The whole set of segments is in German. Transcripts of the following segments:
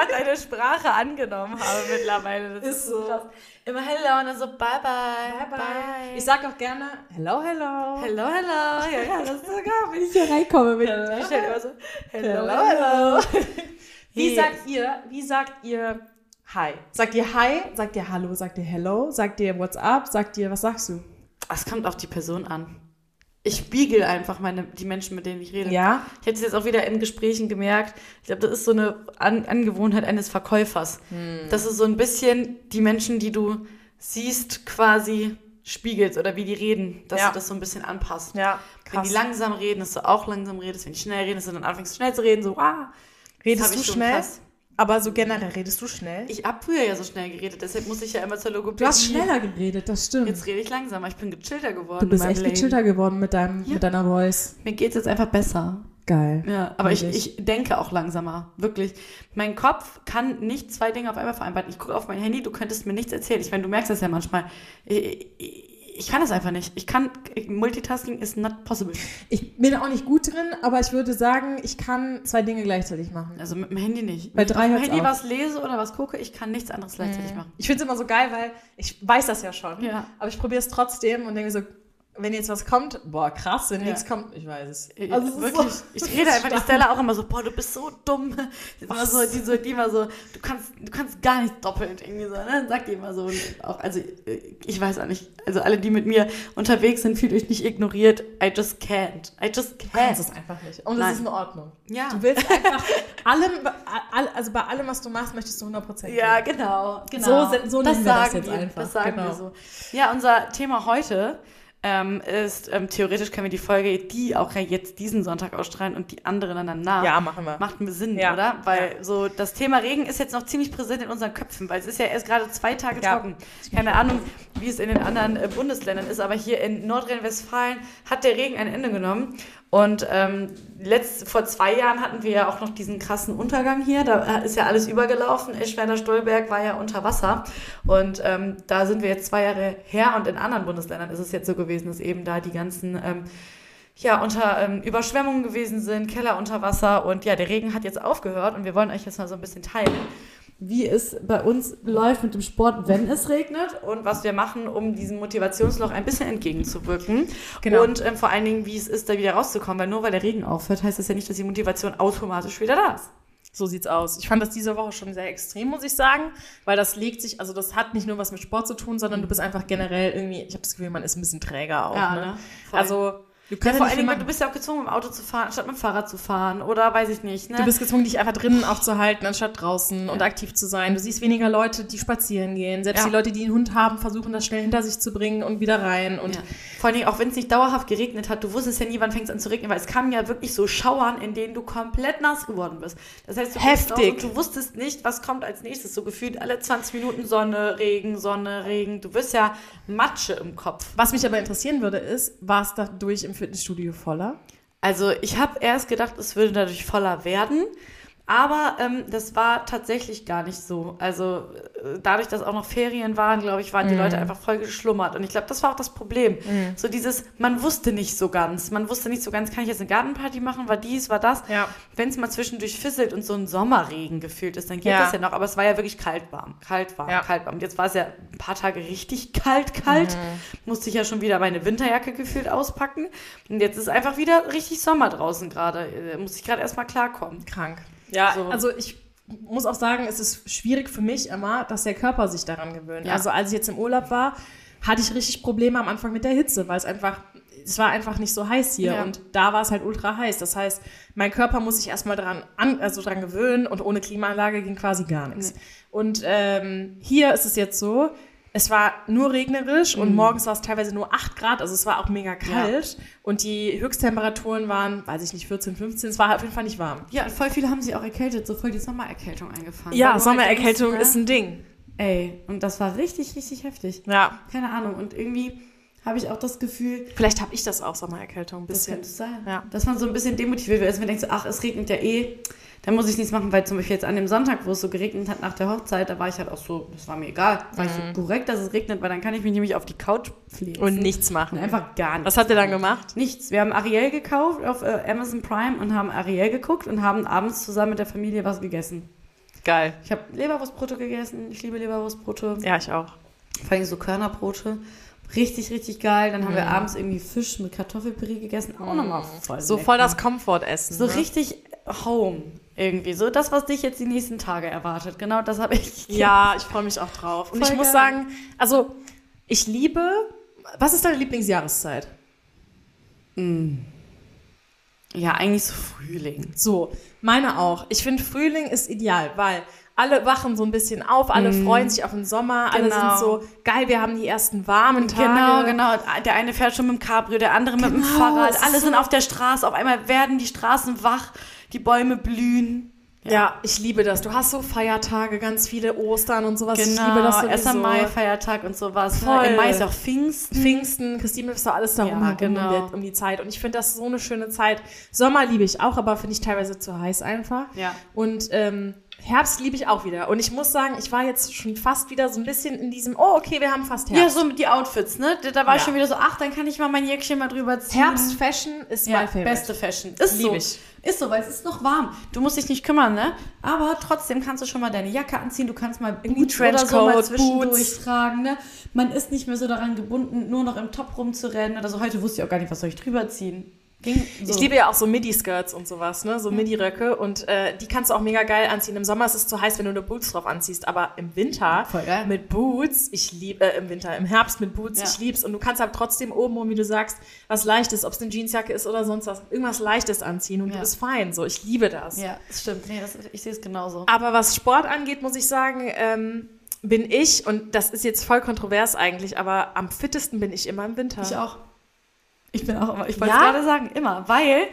einfach deine Sprache angenommen habe mittlerweile. Das Ist so. krass. Immer hello und dann so bye bye. Bye, bye. Ich sag auch gerne Hello, hello. hello, hello. Ja, ja, das ist sogar, wenn ich hier reinkomme mit ich stelle immer so hello, Hello, hello. Wie Wie- sagt ihr, wie sagt ihr Hi? Sagt ihr Hi? Sagt ihr Hallo? Sagt ihr Hello? Sagt ihr What's up? Sagt ihr, was sagst du? Es kommt auf die Person an. Ich spiegel einfach meine, die Menschen, mit denen ich rede. Ja? Ich hätte es jetzt auch wieder in Gesprächen gemerkt. Ich glaube, das ist so eine An Angewohnheit eines Verkäufers. Das ist so ein bisschen die Menschen, die du siehst, quasi spiegelst oder wie die reden, dass Ja. du das so ein bisschen anpasst. Ja, Wenn die langsam reden, dass du auch langsam redest. Wenn die schnell reden, dass du dann anfängst schnell zu reden, so, ah. Redest du schnell? krass. Aber so generell redest du schnell? Ich hab früher ja so schnell geredet, deshalb muss ich ja immer zur Logopädie. du hast schneller geredet, das stimmt. Jetzt rede ich langsamer. Ich bin gechillter geworden. du bist echt Leben. gechillter geworden mit, deinem, Ja. mit deiner Voice. Mir geht's jetzt einfach besser. Geil. Ja, aber ich, ich denke auch langsamer. Wirklich. Mein Kopf kann nicht zwei Dinge auf einmal vereinbaren. Ich gucke auf mein Handy, du könntest mir nichts erzählen. Ich meine, du merkst das ja manchmal. Ich, ich, ich kann das einfach nicht. Ich kann, Multitasking is not possible. Ich bin auch nicht gut drin, aber ich würde sagen, ich kann zwei Dinge gleichzeitig machen. Also mit dem Handy nicht. Bei Wenn ich drei auf dem Handy auf. was lese oder was gucke, ich kann nichts anderes gleichzeitig machen. Ich finde es immer so geil, weil ich weiß das ja schon. Ja. Aber ich probiere es trotzdem und denke so, wenn jetzt was kommt, boah, krass, wenn Ja. nichts kommt, ich weiß es. Ich- Also es ist wirklich. so- ich rede einfach die Stella auch immer so, boah, du bist so dumm. Die immer so, die, so, die immer so, du kannst, du kannst gar nicht doppelt irgendwie so, ne? Sagt die immer so. Und auch, also, äh, ich weiß auch nicht. Also alle, die mit mir unterwegs sind, fühlt euch nicht ignoriert. I just can't. I just Du kannst can't. es einfach nicht. Und Nein. es ist in Ordnung. Ja. Du willst einfach allem, all- also bei allem, was du machst, möchtest du 100% Ja, genau, genau. So sind- so das nehmen wir das sagen jetzt wir, einfach, Das sagen genau. wir so. Ja, unser Thema heute ähm, ist, ähm, theoretisch können wir die Folge, die auch ja jetzt diesen Sonntag ausstrahlen und die andere dann danach. Ja, machen wir. Macht mir Sinn, Ja. oder? Weil so das Thema Regen ist jetzt noch ziemlich präsent in unseren Köpfen, weil es ist ja erst gerade zwei Tage Ja. trocken. Keine Ahnung, wie es in den anderen äh, Bundesländern ist, aber hier in Nordrhein-Westfalen hat der Regen ein Ende genommen. Und ähm, letzt, vor zwei Jahren hatten wir ja auch noch diesen krassen Untergang hier. Da ist ja alles übergelaufen. Eschwerder Stolberg war ja unter Wasser. Und ähm, da sind wir jetzt zwei Jahre her. Und in anderen Bundesländern ist es jetzt so gewesen, dass eben da die ganzen ähm, ja, unter ähm, Überschwemmungen gewesen sind, Keller unter Wasser und ja, der Regen hat jetzt aufgehört und wir wollen euch jetzt mal so ein bisschen teilen, wie es bei uns läuft mit dem Sport, wenn es regnet und was wir machen, um diesem Motivationsloch ein bisschen entgegenzuwirken Genau. und ähm, vor allen Dingen, wie es ist, da wieder rauszukommen, weil nur weil der Regen aufhört, heißt das ja nicht, dass die Motivation automatisch wieder da ist. So sieht's aus. Ich fand das diese Woche schon sehr extrem, muss ich sagen, weil das legt sich, also das hat nicht nur was mit Sport zu tun, sondern du bist einfach generell irgendwie, ich habe das Gefühl, man ist ein bisschen träger auch. Ja, ne? ne? Also du Ja, vor ja allen Dingen, du bist ja auch gezwungen, mit dem Auto zu fahren, statt mit dem Fahrrad zu fahren oder weiß ich nicht, ne? Du bist gezwungen, dich einfach drinnen aufzuhalten, anstatt draußen und aktiv zu sein. Du siehst weniger Leute, die spazieren gehen. Selbst Ja. die Leute, die einen Hund haben, versuchen das schnell hinter sich zu bringen und wieder rein. Und Ja. Vor allen Dingen, auch wenn es nicht dauerhaft geregnet hat, du wusstest ja nie, wann fängt es an zu regnen, weil es kamen ja wirklich so Schauern, in denen du komplett nass geworden bist. Das heißt, du Heftig. du wusstest nicht, was kommt als nächstes. So gefühlt alle 20 Minuten Sonne, Regen, Sonne, Regen. Du wirst ja Matsche im Kopf. was mich aber interessieren würde, ist, war es dadurch im Fitnessstudio voller? Also ich habe erst gedacht, es würde dadurch voller werden. Aber ähm, das war tatsächlich gar nicht so. Also äh, dadurch, dass auch noch Ferien waren, glaube ich, waren die Leute einfach voll geschlummert. Und ich glaube, das war auch das Problem. So dieses, man wusste nicht so ganz. Man wusste nicht so ganz, kann ich jetzt eine Gartenparty machen? War dies, war das? Ja. Wenn es mal zwischendurch fisselt und so ein Sommerregen gefühlt ist, dann geht Ja. das ja noch. Aber es war ja wirklich kalt warm. Kalt warm, Ja. kalt warm. Und jetzt war es ja ein paar Tage richtig kalt, kalt. Musste ich ja schon wieder meine Winterjacke gefühlt auspacken. Und jetzt ist einfach wieder richtig Sommer draußen gerade. Äh, Muss ich gerade erstmal klarkommen. Krank. Ja, So. also ich muss auch sagen, es ist schwierig für mich immer, dass der Körper sich daran gewöhnt. Ja. Also als ich jetzt im Urlaub war, hatte ich richtig Probleme am Anfang mit der Hitze, weil es einfach, es war einfach nicht so heiß hier Ja. und da war es halt ultra heiß. Das heißt, mein Körper muss sich erstmal dran, an, also dran gewöhnen und ohne Klimaanlage ging quasi gar nichts. Und ähm, hier ist es jetzt so, es war nur regnerisch Mhm. und morgens war es teilweise nur 8 Grad, also es war auch mega kalt. Und die Höchsttemperaturen waren, weiß ich nicht, 14, 15, es war auf jeden Fall nicht warm. Ja, und voll viele haben sich auch erkältet, so voll die Sommererkältung eingefangen. Weil Ja, halt Sommererkältung ist ein Ding. Ey, und das war richtig, richtig heftig. Ja. Keine Ahnung. Und irgendwie habe ich auch das Gefühl, Vielleicht habe ich das auch, Sommererkältung, ein Das bisschen. könnte es sein. Ja. Dass man so ein bisschen demotiviert wird, dass man denkt so, ach, es regnet ja eh, dann muss ich nichts machen, weil zum Beispiel jetzt an dem Sonntag, wo es so geregnet hat nach der Hochzeit, da war ich halt auch so, das war mir egal, war ich so korrekt, dass es regnet, weil dann kann ich mich nämlich auf die Couch fliegen. Und nichts machen. Und einfach gar nichts. Was habt ihr dann gemacht? Nichts. Wir haben Ariel gekauft auf äh, Amazon Prime und haben Ariel geguckt und haben abends zusammen mit der Familie was gegessen. Geil. Ich habe Leberwurstbrote gegessen. Ich liebe Leberwurstbrote. Ja, ich auch. Vor allem so Körnerbrote. Richtig, richtig geil. Dann haben wir abends irgendwie Fisch mit Kartoffelpüree gegessen. Auch nochmal voll So lecker. voll das Komfortessen. So ne? richtig home irgendwie. So das, was dich jetzt die nächsten Tage erwartet. Genau das habe ich. Ja, ich freue mich auch drauf. Und Voll ich muss geil. sagen, also ich liebe. Was ist deine Lieblingsjahreszeit? Ja, eigentlich so Frühling. So, meine auch. Ich finde Frühling ist ideal, weil alle wachen so ein bisschen auf, alle freuen sich auf den Sommer, alle Mhm. Genau. sind so geil, wir haben die ersten warmen Tage. Genau, genau. Der eine fährt schon mit dem Cabrio, der andere mit dem Genau, Fahrrad. Alle sind auf der Straße. Auf einmal werden die Straßen wach, die Bäume blühen. Ja. ich liebe das. Du hast so Feiertage, ganz viele Ostern und sowas. Genau, ich liebe das sowieso. 1. Mai, Feiertag und sowas. Voll. Ne? Im Mai ist auch Pfingsten. Pfingsten, Christine ist doch alles darum Ja, genau. um, die, um die Zeit. Und ich finde das so eine schöne Zeit. Sommer liebe ich auch, aber finde ich teilweise zu heiß einfach. Ja. Und ähm, Herbst liebe ich auch wieder. Und ich muss sagen, ich war jetzt schon fast wieder so ein bisschen in diesem, oh, okay, wir haben fast Ja, Herbst. so mit die Outfits, ne? Da- war ich Ja. schon wieder so, ach, dann kann ich mal mein Jäckchen mal drüber ziehen. Herbst-Fashion ist Ja, mein Favorite. beste Fashion. Ist Lieb so. ich. Ist so, weil es ist noch warm. Du musst dich nicht kümmern, ne? Aber trotzdem kannst du schon mal deine Jacke anziehen. Du kannst mal Irgendwie oder so mal zwischendurch Boots. tragen, ne? Man ist nicht mehr so daran gebunden, nur noch im Top rumzurennen oder so. Heute wusste ich auch gar nicht, was soll ich drüber ziehen. So. Ich liebe ja auch so Midi-Skirts und sowas, ne? So Midi-Röcke. Und äh, die kannst du auch mega geil anziehen. Im Sommer ist es zu heiß, wenn du nur Boots drauf anziehst. Aber im Winter mit Boots, ich liebe, äh, im Winter, im Herbst mit Boots, Ja. ich lieb's. Und du kannst halt trotzdem oben, wie du sagst, was Leichtes, ob es eine Jeansjacke ist oder sonst was, irgendwas Leichtes anziehen und Ja. du bist fein. So, ich liebe das. Ja, das stimmt. Nee, das, ich sehe es genauso. Aber was Sport angeht, muss ich sagen, ähm, bin ich, und das ist jetzt voll kontrovers eigentlich, aber am fittesten bin ich immer im Winter. Ich auch. Ich bin auch immer. Ich wollte Ja? gerade sagen, immer. Weil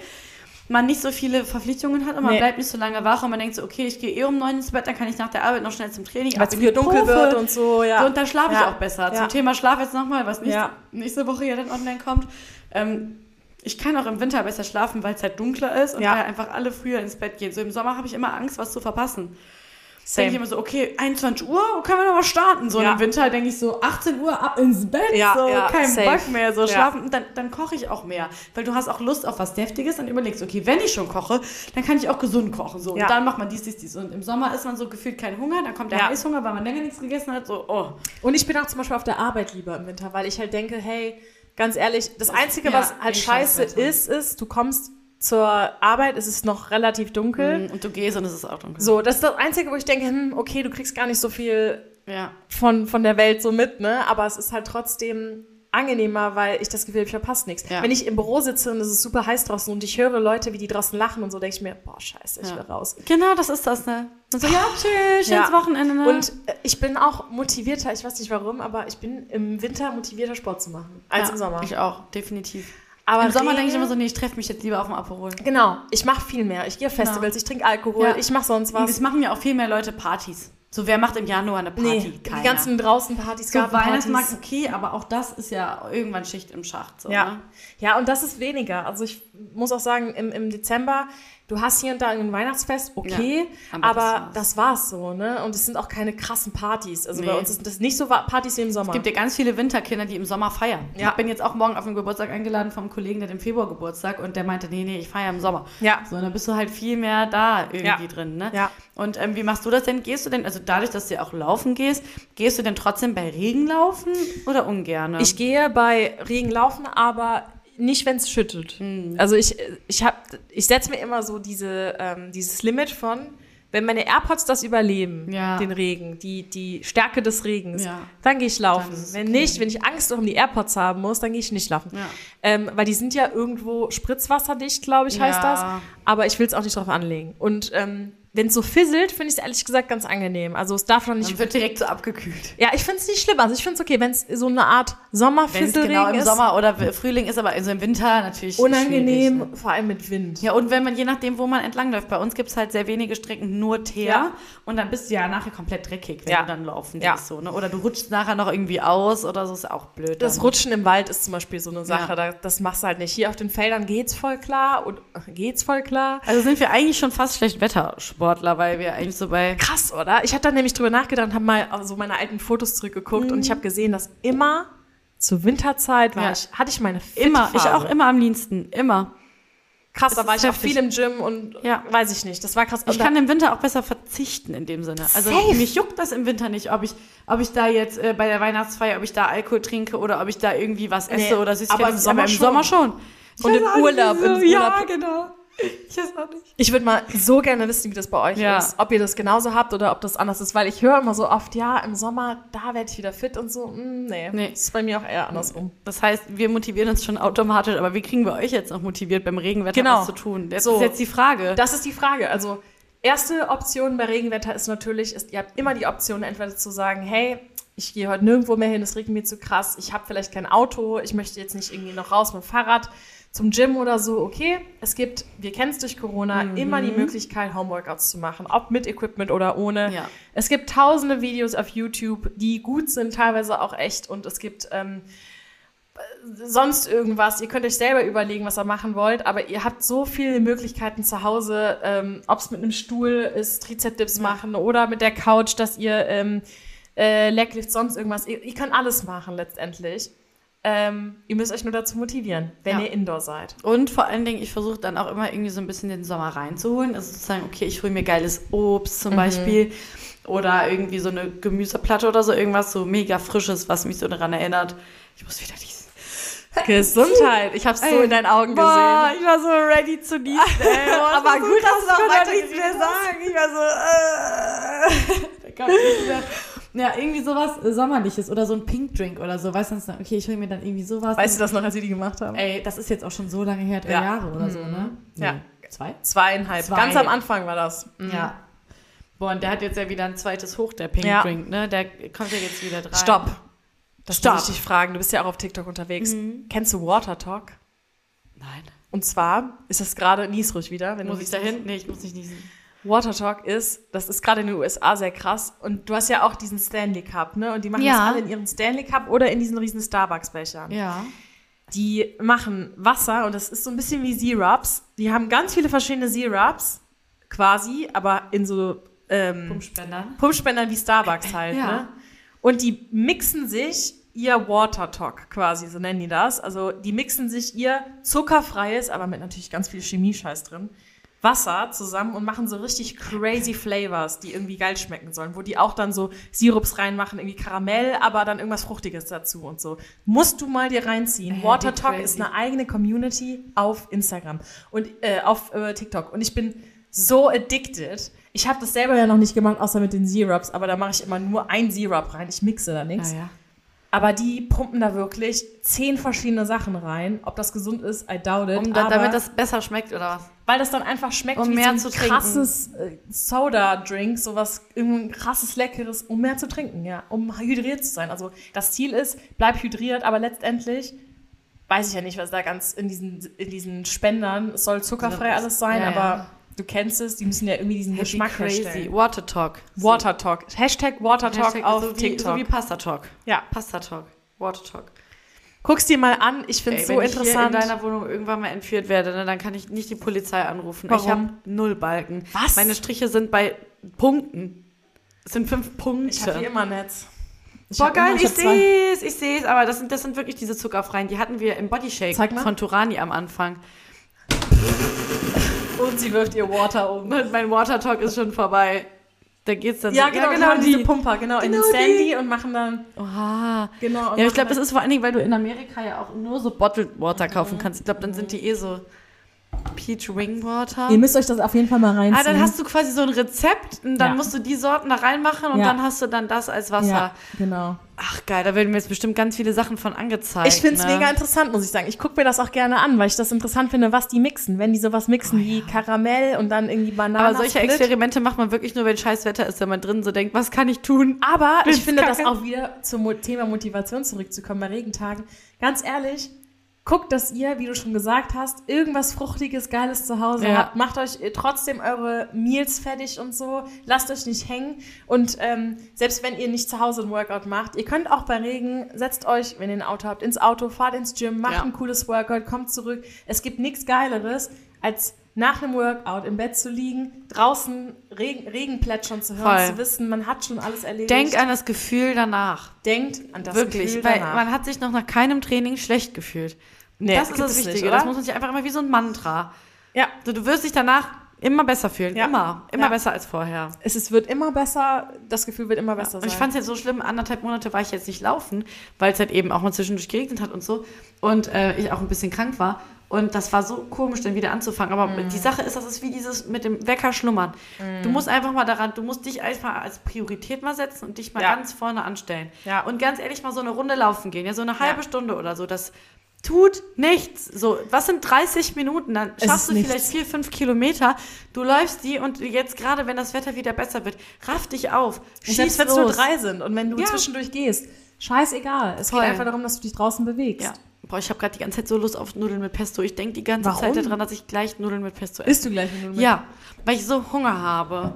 man nicht so viele Verpflichtungen hat und man Nee. bleibt nicht so lange wach und man denkt so, okay, ich gehe eh um neun ins Bett, dann kann ich nach der Arbeit noch schnell zum Training. Weil es wieder dunkel Profe. wird und so, ja. So, und da schlafe ich Ja. auch besser. Ja. Zum Thema Schlaf jetzt nochmal, was nächste, Ja. nächste Woche ja dann online kommt. Ähm, ich kann auch im Winter besser schlafen, weil es halt dunkler ist und weil einfach alle früher ins Bett gehen. So im Sommer habe ich immer Angst, was zu verpassen. Denke ich immer so, okay, 21 Uhr, können wir noch mal starten? So Ja. im Winter denke ich so, 18 Uhr ab ins Bett, Ja, so, ja, kein safe. Bock mehr, so schlafen. Und dann, dann koche ich auch mehr, weil du hast auch Lust auf was Deftiges und überlegst, okay, wenn ich schon koche, dann kann ich auch gesund kochen. So. Und dann macht man dies, dies, dies. Und im Sommer ist man so gefühlt kein Hunger, dann kommt der. Heißhunger, weil man länger nichts gegessen hat, so, oh. Und ich bin auch zum Beispiel auf der Arbeit lieber im Winter, weil ich halt denke, hey, ganz ehrlich, das Einzige, was halt scheiße ist, ist, du kommst zur Arbeit, es ist noch relativ dunkel. Und du gehst und es ist auch dunkel. So, das ist das Einzige, wo ich denke, hm, okay, du kriegst gar nicht so viel Ja. von, von der Welt so mit, ne? Aber es ist halt trotzdem angenehmer, weil ich das Gefühl habe, ich verpasse nichts. Ja. Wenn ich im Büro sitze und es ist super heiß draußen und ich höre Leute, wie die draußen lachen und so, denke ich mir, boah, scheiße, ich Ja. will raus. Genau, das ist das, ne? Und so, ja, tschüss, schönes Ja. Wochenende, ne? Und äh, ich bin auch motivierter, ich weiß nicht warum, aber ich bin im Winter motivierter, Sport zu machen, als im Sommer. Ich auch, definitiv. Aber Im Sommer denke ich immer so, nee, ich treffe mich jetzt lieber auf dem Aperol. Genau, ich mache viel mehr. Ich gehe auf Festivals, ich trinke Alkohol, Ja. ich mache sonst Und was. es machen ja auch viel mehr Leute Partys. So, wer macht im Januar eine Party? Nee, Keiner. die ganzen draußen Partys, so. Weihnachtsmarkt, okay, aber auch das ist ja irgendwann Schicht im Schacht. So, Ja. Ne? ja, und das ist weniger. Also ich muss auch sagen, im, im Dezember, du hast hier und da ein Weihnachtsfest, okay, Ja, aber aber, das war's. das war's so, ne? Und es sind auch keine krassen Partys. Also bei Nee. uns sind das nicht so Partys wie im Sommer. Es gibt ja ganz viele Winterkinder, die im Sommer feiern. Ja. Ich bin jetzt auch morgen auf den Geburtstag eingeladen vom Kollegen, der hat im Februar Geburtstag und der meinte, nee, nee, ich feiere im Sommer. Ja. So, dann bist du halt viel mehr da irgendwie Ja. drin, ne? Ja. Und ähm, wie machst du das denn? Gehst du denn, also dadurch, dass du ja auch laufen gehst, gehst du denn trotzdem bei Regen laufen oder ungerne? Ich gehe bei Regen laufen, aber nicht, wenn es schüttet. Hm. Also ich, ich, hab- ich setze mir immer so diese, ähm, dieses Limit von, wenn meine AirPods das überleben, Ja. den Regen, die, die Stärke des Regens, Ja. dann gehe ich laufen. Wenn okay. nicht, wenn ich Angst um die AirPods haben muss, dann gehe ich nicht laufen. Ja. Ähm, weil die sind ja irgendwo spritzwasserdicht, glaube ich, heißt das. Aber ich will es auch nicht drauf anlegen. Und ähm, wenn es so fisselt, finde ich es ehrlich gesagt ganz angenehm. Also es darf noch nicht Dann wird direkt so abgekühlt. ja, ich finde es nicht schlimm. Also ich finde es okay, wenn es so eine Art Wenn es Sommerfisselregen genau im ist. Sommer oder Frühling ist, aber also im Winter natürlich unangenehm, ne? vor allem mit Wind. Ja, und wenn man, je nachdem, wo man entlangläuft, bei uns gibt es halt sehr wenige Strecken, nur Teer. Ja. Und dann bist du ja nachher komplett dreckig, wenn Ja. du dann laufen Ja. gehst. So, ne? Oder du rutschst nachher noch irgendwie aus oder so, ist auch blöd. Das dann. Rutschen im Wald ist zum Beispiel so eine Sache, da, das machst du halt nicht. Hier auf den Feldern geht's voll klar und geht's voll klar. Also sind wir eigentlich schon fast Schlechtwettersportler, weil wir eigentlich so bei. Krass, oder? Ich habe da nämlich drüber nachgedacht und habe mal so meine alten Fotos zurückgeguckt und ich habe gesehen, dass immer zur Winterzeit war Ja. ich, hatte ich meine fitte Immer, ich Phase. auch immer am liebsten. Immer. krass, Es da war ich auch heftig. viel im Gym und Ja. weiß ich nicht. Das war krass. Ich kann im Winter auch besser verzichten in dem Sinne. Also Safe. mich juckt das im Winter nicht, ob ich, ob ich da jetzt äh, bei der Weihnachtsfeier, ob ich da Alkohol trinke oder ob ich da irgendwie was esse Nee, oder Süßigkeiten. aber im Sommer im schon. Sommer schon. Ich Und im auch Urlaub, wieso. im Ja, Urlaub. genau. Ich weiß auch nicht. Ich würde mal so gerne wissen, wie das bei euch Ja. ist. Ob ihr das genauso habt oder ob das anders ist. Weil ich höre immer so oft, ja, im Sommer, da werde ich wieder fit und so. Hm, nee, Nee. das ist bei mir auch eher andersrum. Das heißt, wir motivieren uns schon automatisch, aber wie kriegen wir euch jetzt noch motiviert, beim Regenwetter Genau. was zu tun? Das So. ist jetzt die Frage. Das ist die Frage. Also, erste Option bei Regenwetter ist natürlich, ist, ihr habt immer die Option, entweder zu sagen, hey, ich gehe heute nirgendwo mehr hin, es regnet mir zu krass, ich habe vielleicht kein Auto, ich möchte jetzt nicht irgendwie noch raus mit dem Fahrrad zum Gym oder so. Okay, es gibt, wir kennen es durch Corona, immer die Möglichkeit, Homeworkouts zu machen, ob mit Equipment oder ohne. Ja. Es gibt tausende Videos auf YouTube, die gut sind, teilweise auch echt und es gibt ähm, sonst irgendwas. Ihr könnt euch selber überlegen, was ihr machen wollt, aber ihr habt so viele Möglichkeiten zu Hause, ähm, ob es mit einem Stuhl ist, Trizep-Dips machen oder mit der Couch, dass ihr ähm, äh, Leglifts, sonst irgendwas. Ihr, ihr könnt alles machen letztendlich. Ähm, ihr müsst euch nur dazu motivieren, wenn Ja. ihr Indoor seid. Und vor allen Dingen, ich versuche dann auch immer irgendwie so ein bisschen den Sommer reinzuholen. Also zu sagen, okay, ich hole mir geiles Obst zum Beispiel. Oder irgendwie so eine Gemüseplatte oder so, irgendwas so mega frisches, was mich so daran erinnert. Ich muss wieder diesen. Gesundheit. Ich hab's so in deinen Augen Boah, gesehen. ich war so ready zu niesen. Aber gut, dass du noch konnte weiter nichts mehr sagen. Ich war so, äh. Da kam nichts mehr. Ja, irgendwie sowas Sommerliches oder so ein Pink Drink oder so. Weißt du, okay, ich hole mir dann irgendwie sowas. Weißt du das noch, als wir die gemacht haben? Ey, das ist jetzt auch schon so lange her, drei Ja. Jahre oder so, ne? Ja. Nee, Zwei? Zweieinhalb. Zwei. Ganz am Anfang war das. Mhm. Ja. Boah, und der hat jetzt ja wieder ein zweites Hoch, der Pink Ja. Drink, ne? Der kommt ja jetzt wieder dran. Stopp. Das Stopp. muss ich dich fragen. Du bist ja auch auf TikTok unterwegs. Kennst du Water Talk? Nein. Und zwar ist das gerade, nies ruhig wieder, wenn Muss ich da hin? Nee, ich muss nicht niesen. Water Talk ist, das ist gerade in den USA sehr krass. Und du hast ja auch diesen Stanley Cup, ne? Und die machen Ja. das alle in ihren Stanley Cup oder in diesen riesen Starbucks-Bechern. Ja. Die machen Wasser und das ist so ein bisschen wie Syrups. Die haben ganz viele verschiedene Syrups, quasi, aber in so ähm, Pumpspendern. Pumpspendern wie Starbucks halt, Ja. ne? Und die mixen sich ihr Water Talk quasi, so nennen die das. Also die mixen sich ihr zuckerfreies, aber mit natürlich ganz viel Chemiescheiß drin, Wasser zusammen und machen so richtig crazy Flavors, die irgendwie geil schmecken sollen, wo die auch dann so Sirups reinmachen, irgendwie Karamell, aber dann irgendwas Fruchtiges dazu und so. Musst du mal dir reinziehen. Ey, Water Talk ist eine eigene Community auf Instagram und äh, auf äh, TikTok und ich bin so addicted. Ich habe das selber ja noch nicht gemacht, außer mit den Syrups, aber da mache ich immer nur ein Syrup rein. Ich mixe da nichts. Ah, ja. Aber die pumpen da wirklich zehn verschiedene Sachen rein. Ob das gesund ist, I doubt it. Um, da, aber damit das besser schmeckt, oder was? weil das dann einfach schmeckt Um wie mehr so zu ein trinken. krasses äh, Soda-Drink, sowas, irgendein krasses, leckeres, um mehr zu trinken, ja, um hydriert zu sein. Also das Ziel ist, bleib hydriert, aber letztendlich weiß ich ja nicht, was da ganz in diesen, in diesen Spendern, es soll zuckerfrei alles sein, ja, aber ja. Du kennst es, die müssen ja irgendwie diesen Happy Geschmack crazy. herstellen. Water Talk. Water Talk. Hashtag Water Talk Hashtag auf so wie, TikTok. So wie Pasta Talk. ja. Pasta Talk. Water Talk. Guck's dir mal an, ich finde es so wenn ich interessant. hier in deiner Wohnung irgendwann mal entführt werde, ne, dann kann ich nicht die Polizei anrufen. Warum? Ich habe null Balken. Was? Meine Striche sind bei Punkten. Es sind fünf Punkte. ich habe immer Netz. Ich Boah, geil, ich sehe es, ich sehe es. Aber das sind, das sind wirklich diese zuckerfreien. Die hatten wir im Bodyshake von Turani am Anfang. Und sie wirft ihr Water um. Und mein Water Talk ist schon vorbei. Da geht's dann Ja, so. genau, genau diese Pumper, genau, in den Genau die. Sandy und machen dann, Oha. genau. Ja, ich glaube, das dann- ist vor allen Dingen, weil du in Amerika ja auch nur so Bottled Water kaufen kannst. Ich glaube, dann sind die eh so Peach Wing Water. Ihr müsst euch das auf jeden Fall mal reinziehen. Ah, dann hast du quasi so ein Rezept und dann Ja. musst du die Sorten da reinmachen und Ja. dann hast du dann das als Wasser. Ja, genau. Ach geil, da werden mir jetzt bestimmt ganz viele Sachen von angezeigt. Ich finde es ne? mega interessant, muss ich sagen. Ich gucke mir das auch gerne an, weil ich das interessant finde, was die mixen. Wenn die sowas mixen wie Karamell und dann irgendwie Bananen. Aber solche Experimente macht man wirklich nur, wenn scheiß Wetter ist, wenn man drin so denkt, was kann ich tun? Aber ich finde das auch wieder zum Thema Motivation zurückzukommen bei Regentagen. Ganz ehrlich, guckt, dass ihr, wie du schon gesagt hast, irgendwas Fruchtiges, Geiles zu Hause Ja. habt. Macht euch äh, trotzdem eure Meals fertig und so. Lasst euch nicht hängen. Und ähm, selbst wenn ihr nicht zu Hause ein Workout macht, ihr könnt auch bei Regen, setzt euch, wenn ihr ein Auto habt, ins Auto, fahrt ins Gym, macht Ja. ein cooles Workout, kommt zurück. Es gibt nichts Geileres, als nach einem Workout im Bett zu liegen, draußen Regen, Regen plätschern zu hören, Voll. zu wissen, man hat schon alles erledigt. Denk an das Gefühl danach. Denkt an das wirklich, Gefühl weil danach. man hat sich noch nach keinem Training schlecht gefühlt. Nee, das ist das Wichtige. nicht, das muss man sich einfach immer wie so ein Mantra. Ja. So, du wirst dich danach immer besser fühlen. Ja. Immer. Immer Ja. besser als vorher. Es ist, wird immer besser, das Gefühl wird immer besser Und ich sein. fand es jetzt so schlimm, anderthalb Monate war ich jetzt nicht laufen, weil es halt eben auch mal zwischendurch geregnet hat und so. Und äh, ich auch ein bisschen krank war. Und das war so komisch, dann wieder anzufangen. Aber Mhm. die Sache ist, das ist wie dieses mit dem Wecker schlummern. Du musst einfach mal daran, du musst dich einfach als Priorität mal setzen und dich mal Ja. ganz vorne anstellen. Ja. Und ganz ehrlich mal so eine Runde laufen gehen, ja, so eine halbe Ja. Stunde oder so. Das tut nichts. So, was sind 30 Minuten? Dann schaffst du nichts. vielleicht vier, fünf Kilometer. Du läufst die und jetzt gerade, wenn das Wetter wieder besser wird, raff dich auf. Schieß selbst wenn es nur drei sind und wenn du Ja. zwischendurch gehst, scheißegal. Es Voll. geht einfach darum, dass du dich draußen bewegst. Ja. Boah, ich habe gerade die ganze Zeit so Lust auf Nudeln mit Pesto. Ich denke die ganze Warum? Zeit daran, dass ich gleich Nudeln mit Pesto esse. Isst du gleich du mit? Ja, weil ich so Hunger habe.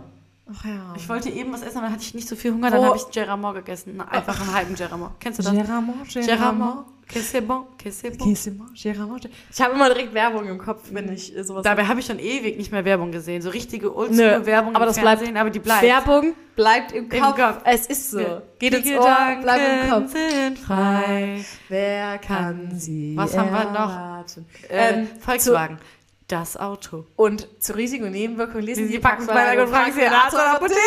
Ach ja. Ich wollte eben was essen, aber dann hatte ich nicht so viel Hunger. Dann habe ich Geramont gegessen. Einfach einen halben Geramont. Kennst du das? Geramont, Geramont. Que c'est bon, que c'est bon. Geramont, Geramont. Ich habe immer direkt Werbung im Kopf, wenn ich äh, sowas Dabei habe ich schon ewig nicht mehr Werbung gesehen. So richtige Oldschool-Werbung aber im das bleibt- Fernsehen, aber die bleibt. Werbung bleibt im Im Kopf. Kopf. Es ist so. Ja. Geht Die ins Ohr, bleibt im Kopf. sind frei. Wer kann sie Was haben wir noch? erwarten? Äh, Ähm, Volkswagen. Das Auto. Und zu Risiken und Nebenwirkungen lesen Sie packen bei der Gefragt, Sie Arzt oder Apotheker.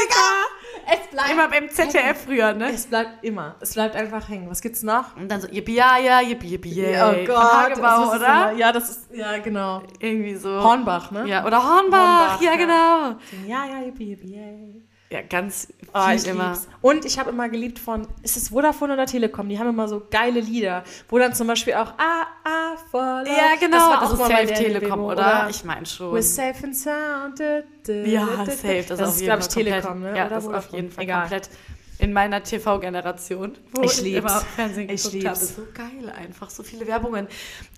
Es bleibt, Immer beim ZDF früher, ne? es bleibt immer. Es bleibt einfach hängen. Was gibt's noch? Und dann so, yippie, ja, ja, yippie, yippie, yay. oh Gott. Hagebau, das ist oder? Ja, das ist, ja, genau. Irgendwie so. Hornbach, ne? Ja, oder Hornbach, Hornbach, ja, genau. Ja, ja, yippie, yippie. Ja, ganz viel Oh, ich immer. lieb's. Und ich habe immer geliebt von, ist es Vodafone oder Telekom? Die haben immer so geile Lieder, wo dann zum Beispiel auch Ah, ah, voller. Ja, genau, war das, auch ist Safe Telekom, Demo, oder? Ich meine schon. We're safe and sound. Du, du, Ja, du, safe, das, das ist glaube ich, Telekom, komplett, ne? Ja, oder das ist auf jeden Fall Egal. komplett in meiner TV-Generation, wo Ich ich, lieb's. immer Fernsehen Ich geguckt habe. lieb's. So geil einfach, so viele Werbungen,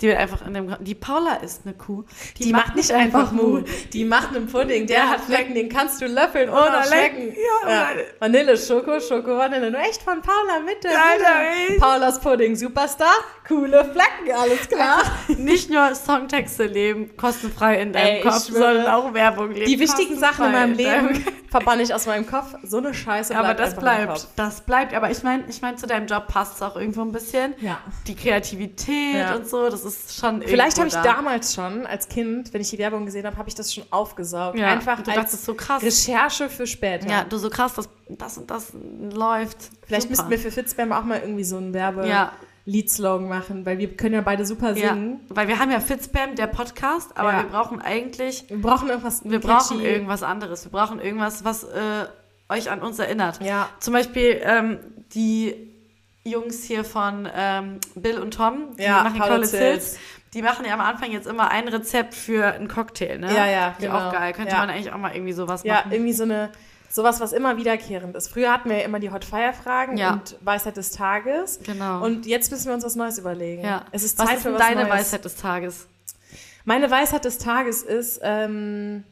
die wir einfach in dem... Die Paula ist eine Kuh. Die, macht nicht einfach Mu. Die macht einen Pudding, der Ja, hat Flecken, den kannst du löffeln oder, Oder schmecken. lecken. Ja, oder- Vanille, Schoko, Schoko, Vanille. Nur echt von Paula mit der Alter. Paulas Pudding, Superstar, coole Flecken, alles klar. Nicht nur Songtexte leben, kostenfrei in deinem Ey, Kopf, schwöre. sondern auch Werbung leben. Die wichtigen Sachen in meinem Leben verbanne ich aus meinem Kopf. So eine Scheiße Aber das bleibt, das bleibt. Aber ich meine, ich meine, zu deinem Job passt es auch irgendwo ein bisschen. Ja. Die Kreativität Ja. und so, das ist schon Vielleicht habe ich da. damals schon, als Kind, wenn ich die Werbung gesehen habe, habe ich das schon aufgesaugt. Ja, Einfach du als dachtest so krass. Recherche für später. Ja, du so krass, das, das und das läuft. Vielleicht Super. müssten wir für Fitspam auch mal irgendwie so einen Werbe Ja. Liedslogan machen, weil wir können ja beide super ja, singen. weil wir haben ja Fitspam, der Podcast, aber Ja. wir brauchen eigentlich, Wir brauchen irgendwas wir brauchen catchy. irgendwas anderes. Wir brauchen irgendwas, was äh, euch an uns erinnert. Ja. Zum Beispiel ähm, die Jungs hier von ähm, Bill und Tom, die Ja, machen Zils. Hills. Die machen ja am Anfang jetzt immer ein Rezept für einen Cocktail, ne? Ja, ja, Die genau. auch geil. Könnte Ja. man eigentlich auch mal irgendwie sowas Ja, machen. irgendwie so eine sowas, was immer wiederkehrend ist. Früher hatten wir ja immer die Hot Fire Fragen Ja. und Weisheit des Tages. Genau. Und jetzt müssen wir uns was Neues überlegen. ja. Es ist was Zeit ist für was deine Neues. Weisheit des Tages? Meine Weisheit des Tages ist, ähm,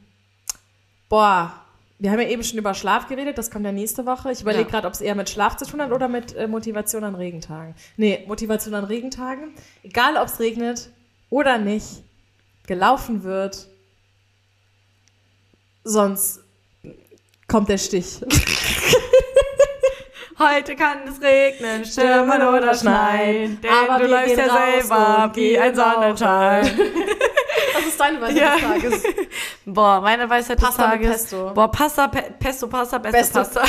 boah, wir haben ja eben schon über Schlaf geredet, das kommt ja nächste Woche. Ich überlege Ja. gerade, ob es eher mit Schlaf zu tun hat oder mit äh, Motivation an Regentagen. Nee, Motivation an Regentagen. Egal, ob es regnet oder nicht, gelaufen wird, sonst kommt der Stich. Heute kann es regnen, stürmen oder schneien, denn Aber du läufst ja selber wie ein Sonnenschein. Was ist deine Weisheit Ja. des Tages? Boah, meine Weisheit Pasta des Tages. Pesto. Boah, Pasta, Pe Pesto, Pasta, beste Beste. Pasta.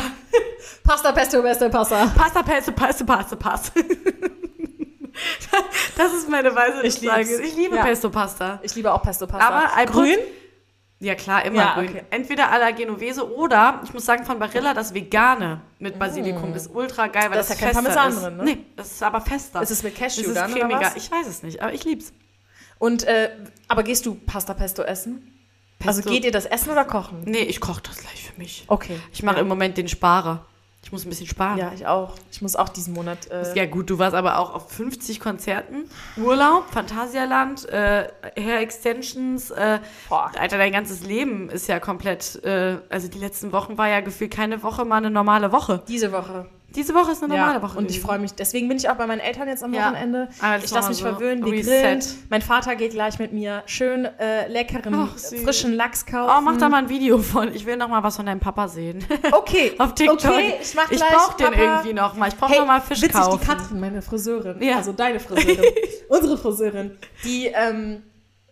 Pasta, Pesto, beste Pasta. Pasta, Pesto, Pesto, Pasta, Pasta. Das ist meine Weisheit des. Tages. Ich liebe Ja. Pesto Pasta. Ich liebe auch Pesto Pasta. Aber grün? Ja klar, immer Ja, grün. okay. Entweder à la Genovese oder, ich muss sagen, von Barilla, das Vegane mit Basilikum ist ultra geil, weil Das das, ist ja kein fester Parmesan ist. drin, ne? Nee, das ist aber fester. Ist es mit Cashew ist dann, oder cremiger. Ich weiß es nicht, aber ich lieb's. Und, äh, aber gehst du Pasta Pesto essen? Also Pesto- geht ihr das essen oder kochen? Nee, ich koche das gleich für mich. Okay. Ich mache im Moment den Sparer. Ich muss ein bisschen sparen. Ja, ich auch. Ich muss auch diesen Monat. Äh, Ja gut, du warst aber auch auf 50 Konzerten, Urlaub, Phantasialand, äh, Hair Extensions, äh, Boah. Alter, dein ganzes Leben ist ja komplett, äh, also die letzten Wochen war ja gefühlt keine Woche mal eine normale Woche. Diese Woche. Diese Woche ist eine normale Ja, Woche. und ich freue mich. Deswegen bin ich auch bei meinen Eltern jetzt am Ja. Wochenende. Ah, ich lasse mich so verwöhnen, wir grillen. Mein Vater geht gleich mit mir schön äh, leckeren, Ach, frischen Lachs kaufen. Oh, mach da mal ein Video von. Ich will noch mal was von deinem Papa sehen. Okay. Auf TikTok. Okay, ich mach ich gleich, brauch den Papa. irgendwie noch mal. Ich brauch Hey, noch mal Fisch witzig, kaufen. die Katrin, meine Friseurin, Ja. also deine Friseurin, unsere Friseurin, die ähm,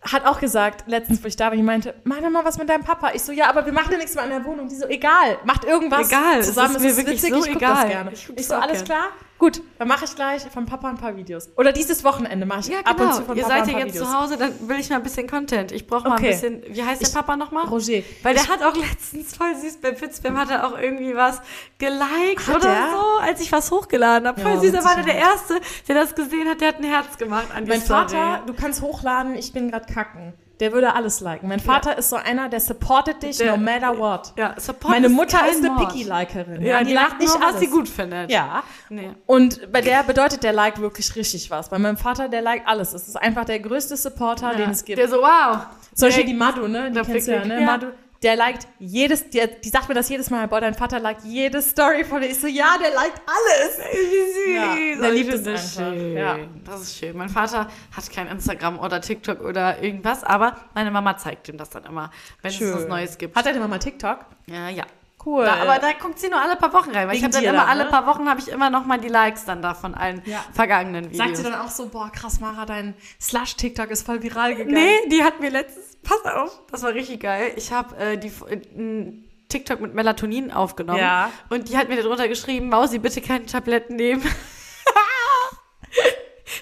hat auch gesagt, letztens, wo ich da war, die meinte, mach doch mal was mit deinem Papa. Ich so, ja, aber wir machen ja nichts mehr an der Wohnung. Die so, egal, macht irgendwas Egal, es zusammen. ist mir wirklich so ich guck egal. Das gerne. Ich Ich, so, alles gern. klar? Gut, dann mache ich gleich von Papa ein paar Videos. Oder dieses Wochenende mache ich Ja, ab und genau. zu von Ihr Papa seid ja jetzt Videos. zu Hause, dann will ich mal ein bisschen Content. Ich brauche mal Okay. ein bisschen. Wie heißt der Ich- Papa nochmal? Roger. Weil der hat auch letztens voll süß bei Fitzbam hat er auch irgendwie was geliked oder er? so, als ich was hochgeladen habe. Voll Ja, süß. Er war der. Erste, der das gesehen hat. Der hat ein Herz gemacht an die Mein Story. Vater, du kannst hochladen, ich bin gerade kacken. Der würde alles liken. Mein Vater ist so einer, der supportet dich Der- no matter what. Ja, Support Meine Mutter ist eine. Picky-Likerin. Ja, die liked macht nicht, was sie gut findet. Ja. Nee. Und bei der bedeutet der Like wirklich richtig was. Bei meinem Vater, der liked alles. Es ist einfach der größte Supporter, den es gibt. Der so, wow. Der- die Madu, ne? Die kennst du ja, ne? ja. Madu. Der liked jedes, die, die sagt mir das jedes Mal, boah, dein Vater liked jede Story von dir. Ich so, ja, der liked alles. Ja, der ich liebt es das einfach. Schön. Ja. Das ist schön. Mein Vater hat kein Instagram oder TikTok oder irgendwas, aber meine Mama zeigt ihm das dann immer, wenn es was Neues gibt. Hat er denn mal TikTok? ja, ja. Cool. Da, aber da guckt sie nur alle paar Wochen rein, weil ich Wegen habe dann immer dann, alle ne? paar Wochen habe ich immer noch mal die Likes dann da von allen Ja. vergangenen Videos. Sagt sie dann auch so, boah, krass, Mara, dein Slush-TikTok ist voll viral gegangen. Nee, die hat mir letztens, pass auf, das war richtig geil. Ich habe äh, die äh, TikTok mit Melatonin aufgenommen Ja. und die hat mir darunter geschrieben, Mausi, bitte keine Tabletten nehmen.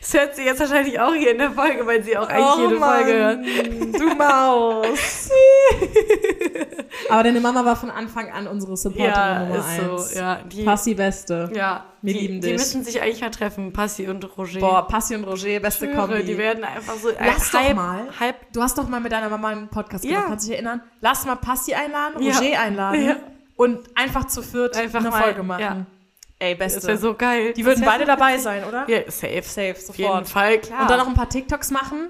Das hört sie jetzt wahrscheinlich auch hier in der Folge, weil sie auch eigentlich Oh jede Mann, Folge hört. Du Maus. Aber deine Mama war von Anfang an unsere Supporterin Ja, Nummer ist eins. so. Ja, die, Passt die Beste. ja, Wir die, lieben die dich. müssen sich eigentlich mal treffen, Passi und Roger. Boah, Passi und Roger, beste Schwöre, Kombi. die werden einfach so Lass doch halb, mal. halb Du hast doch mal mit deiner Mama einen Podcast Ja. gemacht, kannst du dich erinnern? Lass mal Passi einladen, Ja. Roger einladen Ja. und einfach zu viert Einfach eine mal, Folge machen. ja. Ey, Das beste. wäre so geil. die würden Das beide so dabei sein, oder? Ja, safe. Safe, Auf jeden sofort. Fall, klar. Und dann noch ein paar TikToks machen.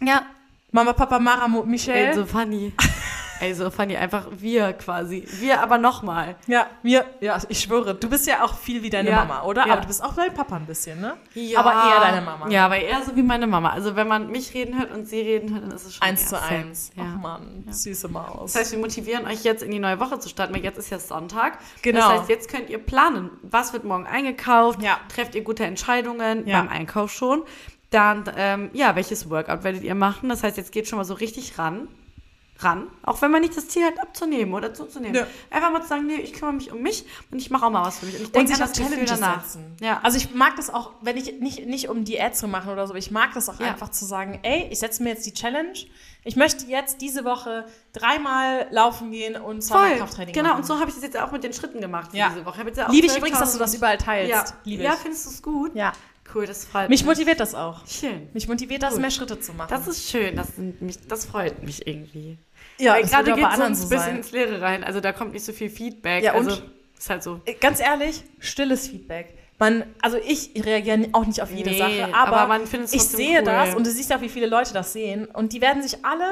ja, Mama, Papa, Mara, Mo- ey, Michelle. so funny. Ey, so funny. Einfach wir quasi. Wir aber nochmal. Ja, wir, ja, ich schwöre, du bist ja auch viel wie deine Ja, Mama, oder? ja. Aber du bist auch dein Papa ein bisschen, ne? Ja. Aber eher deine Mama. Ja, aber eher so wie meine Mama. Also wenn man mich reden hört und sie reden hört, dann ist es schon Eins zu eins. Ja. Ach Mann, süße Maus. Das heißt, wir motivieren euch jetzt in die neue Woche zu starten, weil jetzt ist ja Sonntag. Genau. Das heißt, jetzt könnt ihr planen, was wird morgen eingekauft, Ja. trefft ihr gute Entscheidungen Ja. beim Einkauf schon. Dann, ähm, ja, welches Workout werdet ihr machen? Das heißt, jetzt geht schon mal so richtig ran. Ran. Auch wenn man nicht das Ziel hat, abzunehmen oder zuzunehmen. Ja. Einfach mal zu sagen, nee, ich kümmere mich um mich und ich mache auch mal was für mich. Und ich denke an das Gefühl danach. setzen. Ja. Also ich mag das auch, wenn ich nicht, nicht um Diät zu machen oder so, ich mag das auch Ja. einfach zu sagen, ey, ich setze mir jetzt die Challenge. Ich möchte jetzt diese Woche dreimal laufen gehen und zweimal Voll. Krafttraining Genau, machen. und so habe ich das jetzt auch mit den Schritten gemacht Ja. diese Woche. Ich Liebe ich übrigens, dass du 12.000 das überall teilst. Ja, Liebe ja ich. findest du es gut? Ja. Cool, das freut Mich mich. motiviert das auch. Schön. Mich motiviert das, Gut. mehr Schritte zu machen. Das ist schön, das, mich, das freut mich irgendwie. Ja, Weil gerade geht auch es uns so ein bisschen sein. ins Leere rein. Also da kommt nicht so viel Feedback. Ja, und? also ist halt so. Ganz ehrlich, stilles Feedback. Man, also ich reagiere auch nicht auf jede Nee, Sache, aber, aber ich sehe cool. das und du siehst ja, wie viele Leute das sehen und die werden sich alle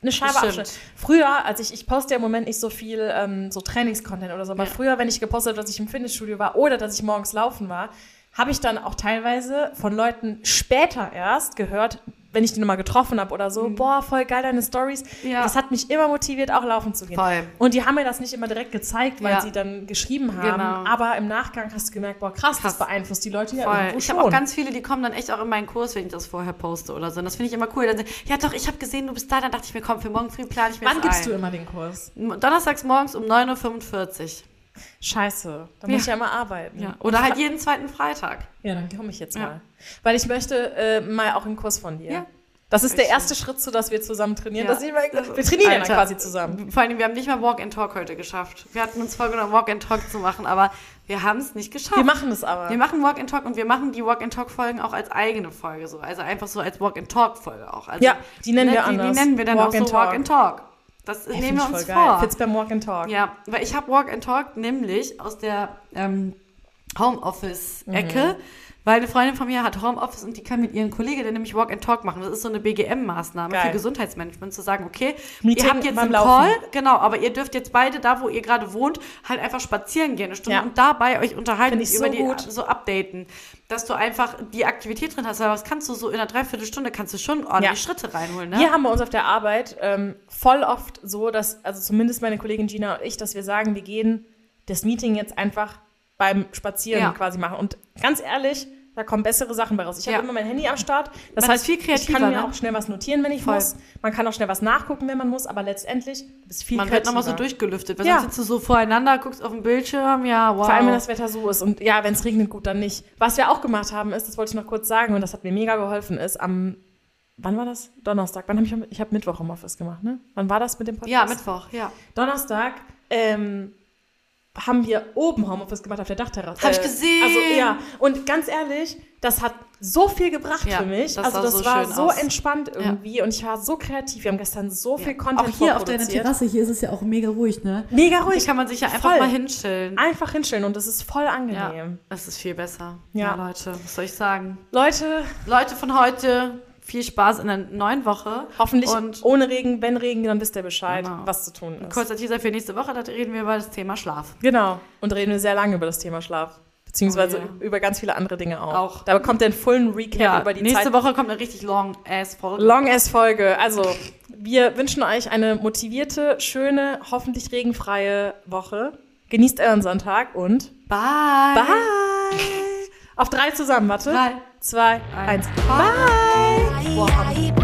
eine Scheibe abschneiden. Früher, als ich, ich poste ja im Moment nicht so viel ähm, so Trainingscontent oder so, aber Ja. früher, wenn ich gepostet habe, dass ich im Fitnessstudio war oder dass ich morgens laufen war, habe ich dann auch teilweise von Leuten später erst gehört, wenn ich die nochmal getroffen habe oder so, boah, voll geil deine Stories. Mhm. Ja. Das hat mich immer motiviert, auch laufen zu gehen. Voll. Und die haben mir das nicht immer direkt gezeigt, weil Ja. sie dann geschrieben haben. Genau. Aber im Nachgang hast du gemerkt, boah, krass, Krass. das beeinflusst die Leute ja Voll. irgendwo Ich habe auch ganz viele, die kommen dann echt auch in meinen Kurs, wenn ich das vorher poste oder so. Und das finde ich immer cool. Dann sagen, ja doch, ich habe gesehen, du bist da. Dann dachte ich mir, komm, für morgen früh plane ich mir Wann gibst du ein. immer den Kurs? Donnerstags morgens um 9.45 Uhr. Scheiße, dann Ja. muss ich ja immer arbeiten. Ja. Oder halt jeden zweiten Freitag. Ja, dann komme ich jetzt Ja. mal. Weil ich möchte äh, mal auch einen Kurs von dir. Ja. Das ist der erste Schritt zu, dass wir zusammen trainieren. Ja. Mal, Das- wir trainieren ja Alter. quasi zusammen. Vor allem, wir haben nicht mal Walk and Talk heute geschafft. Wir hatten uns vorgenommen, Walk and Talk zu machen, aber wir haben es nicht geschafft. Wir machen es aber. Wir machen Walk and Talk und wir machen die Walk and Talk Folgen auch als eigene Folge so, also einfach so als Walk and Talk Folge auch. Also, Ja, die nennen wir die, anders. Die nennen wir dann Walk auch so and Walk and Talk. Das Ey, nehmen wir uns voll geil. vor. Fits beim Walk and Talk. Ja, weil ich habe Walk and Talk nämlich aus der ähm, Homeoffice-Ecke, weil eine Freundin von mir hat Homeoffice und die kann mit ihren Kolleginnen nämlich Walk and Talk machen. Das ist so eine BGM-Maßnahme für Gesundheitsmanagement, zu sagen, okay, Meeting ihr habt jetzt einen Laufen. Call, genau, aber ihr dürft jetzt beide da, wo ihr gerade wohnt, halt einfach spazieren gehen eine Stunde Ja. und dabei euch unterhalten über so die gut. so updaten, dass du einfach die Aktivität drin hast. Aber was kannst du so in einer Dreiviertelstunde kannst du schon ordentlich Ja. Schritte reinholen, ne? Wir haben bei uns auf der Arbeit ähm, voll oft so, dass, also zumindest meine Kollegin Gina und ich, dass wir sagen, wir gehen das Meeting jetzt einfach beim Spazieren Ja. quasi machen. Und ganz ehrlich, Da kommen bessere Sachen bei raus. Ich Ja. habe immer mein Handy am Start. Das Man heißt, ist viel ich kreativer, kann mir ne? auch schnell was notieren, wenn ich Voll. muss. Man kann auch schnell was nachgucken, wenn man muss. Aber letztendlich du bist viel Man wird nochmal so kreativer. durchgelüftet. Weil Ja. sonst sitzt du so voreinander, guckst auf den Bildschirm, ja, wow. Vor allem, wenn das Wetter so ist. Und ja, wenn es regnet, gut, dann nicht. Was wir auch gemacht haben, ist, das wollte ich noch kurz sagen, und das hat mir mega geholfen, ist am, wann war das? Donnerstag. Wann habe ich, ich habe Mittwoch Homeoffice gemacht, ne? Wann war das mit dem Podcast? ja, Mittwoch, ja. Donnerstag, ähm, haben wir oben Homeoffice gemacht auf der Dachterrasse. Hab ich gesehen. Also ja, und ganz ehrlich, das hat so viel gebracht Ja, für mich. das also das so war so aus. entspannt irgendwie und ich war so kreativ. Wir haben gestern so viel Content Auch hier auf deiner. Terrasse, hier ist es ja auch mega ruhig, ne? Mega Hier ruhig. kann man sich ja einfach Voll. mal hinstellen. Einfach hinstellen und das ist voll Ja, angenehm. das ist viel besser. Ja. Ja, Leute, was soll ich sagen? Leute, Leute von heute, viel Spaß in der neuen Woche. hoffentlich Und ohne Regen, wenn Regen, dann wisst ihr Bescheid, Genau. was zu tun ist. kurzer Teaser für nächste Woche, da reden wir über das Thema Schlaf. Genau. Und reden wir sehr lange über das Thema Schlaf. Beziehungsweise Oh ja. über ganz viele andere Dinge auch. Auch. Da bekommt ihr einen vollen Recap über die nächste Zeit. Woche kommt eine richtig long ass Folge. Long ass Folge. Also, wir wünschen euch eine motivierte, schöne, hoffentlich regenfreie Woche. Genießt euren Sonntag und Bye. bye. Auf drei zusammen, warte. Drei, zwei, eins. Bye. Bye. Bye.